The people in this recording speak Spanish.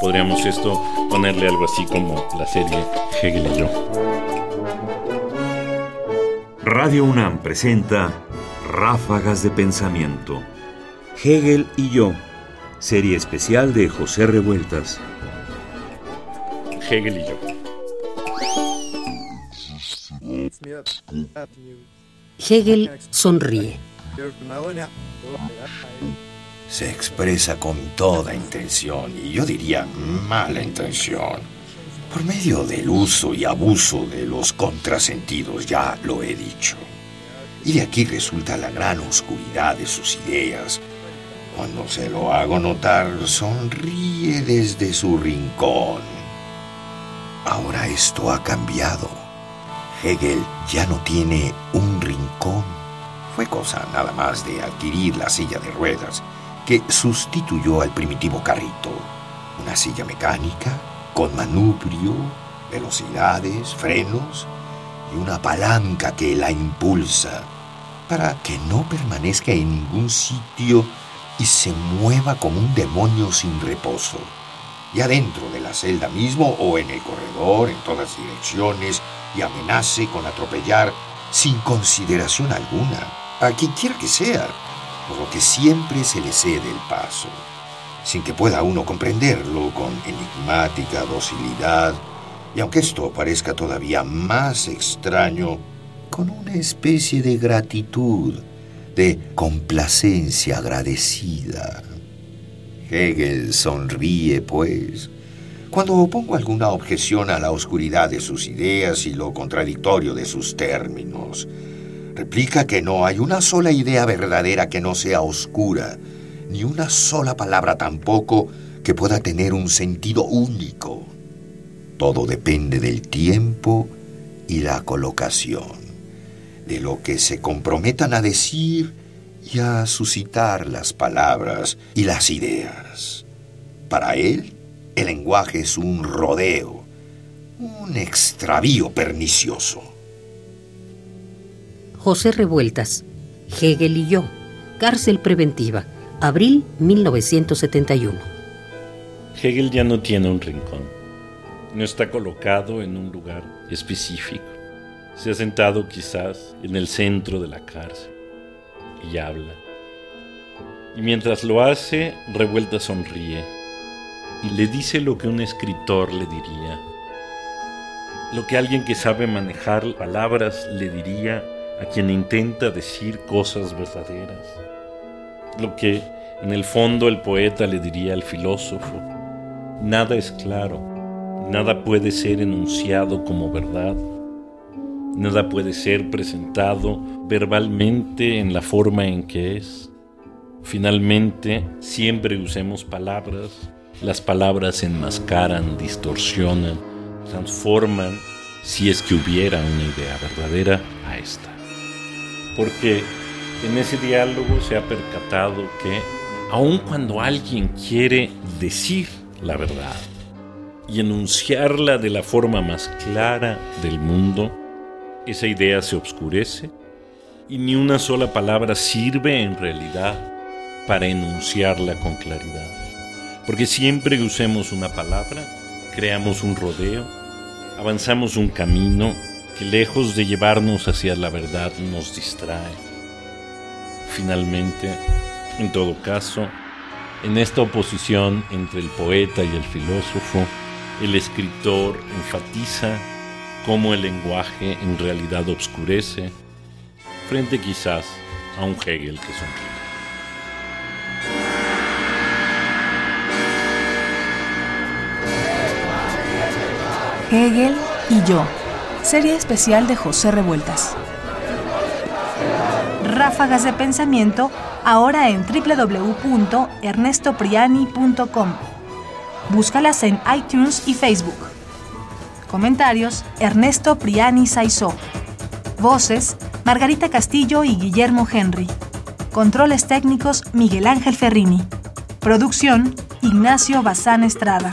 Podríamos esto ponerle algo así como la serie Hegel y yo. Radio UNAM presenta Ráfagas de Pensamiento. Hegel y yo, serie especial de José Revueltas. Hegel y yo. Hegel sonríe. Se expresa con toda intención, y yo diría mala intención, por medio del uso y abuso de los contrasentidos, ya lo he dicho. Y de aquí resulta la gran oscuridad de sus ideas. Cuando se lo hago notar, sonríe desde su rincón. Ahora esto ha cambiado. Hegel ya no tiene un rincón. Fue cosa nada más de adquirir la silla de ruedas que sustituyó al primitivo carrito. Una silla mecánica con manubrio, velocidades, frenos y una palanca que la impulsa para que no permanezca en ningún sitio y se mueva como un demonio sin reposo. Y adentro de la celda mismo o en el corredor, en todas direcciones, y amenace con atropellar sin consideración alguna a quien quiera que sea, por lo que siempre se le cede el paso, sin que pueda uno comprenderlo con enigmática docilidad, y aunque esto parezca todavía más extraño, con una especie de gratitud, de complacencia agradecida. Hegel sonríe, pues, cuando opongo alguna objeción a la oscuridad de sus ideas y lo contradictorio de sus términos. Replica que no hay una sola idea verdadera que no sea oscura, ni una sola palabra tampoco que pueda tener un sentido único. Todo depende del tiempo y la colocación, de lo que se comprometan a decir y a suscitar las palabras y las ideas. Para él, el lenguaje es un rodeo, un extravío pernicioso. José Revueltas, Hegel y yo, cárcel preventiva, abril 1971. Hegel ya no tiene un rincón. No está colocado en un lugar específico. Se ha sentado quizás en el centro de la cárcel y habla. Y mientras lo hace, Revueltas sonríe y le dice lo que un escritor le diría. Lo que alguien que sabe manejar palabras le diría a quien intenta decir cosas verdaderas. Lo que en el fondo el poeta le diría al filósofo. Nada es claro, nada puede ser enunciado como verdad, nada puede ser presentado verbalmente en la forma en que es. Finalmente, siempre usemos palabras, las palabras enmascaran, distorsionan, transforman, si es que hubiera una idea verdadera, a esta porque en ese diálogo se ha percatado que aun cuando alguien quiere decir la verdad y enunciarla de la forma más clara del mundo, esa idea se obscurece y ni una sola palabra sirve en realidad para enunciarla con claridad. Porque siempre que usemos una palabra, creamos un rodeo, avanzamos un camino que lejos de llevarnos hacia la verdad nos distrae. Finalmente, en todo caso, en esta oposición entre el poeta y el filósofo, el escritor enfatiza cómo el lenguaje en realidad obscurece, frente quizás a un Hegel que sonríe. Hegel y yo serie especial de José Revueltas. Ráfagas de pensamiento ahora en www.ernestopriani.com. Búscalas en iTunes y Facebook. Comentarios: Ernesto Priani Saizó. Voces: Margarita Castillo y Guillermo Henry. Controles técnicos: Miguel Ángel Ferrini. Producción: Ignacio Bazán Estrada.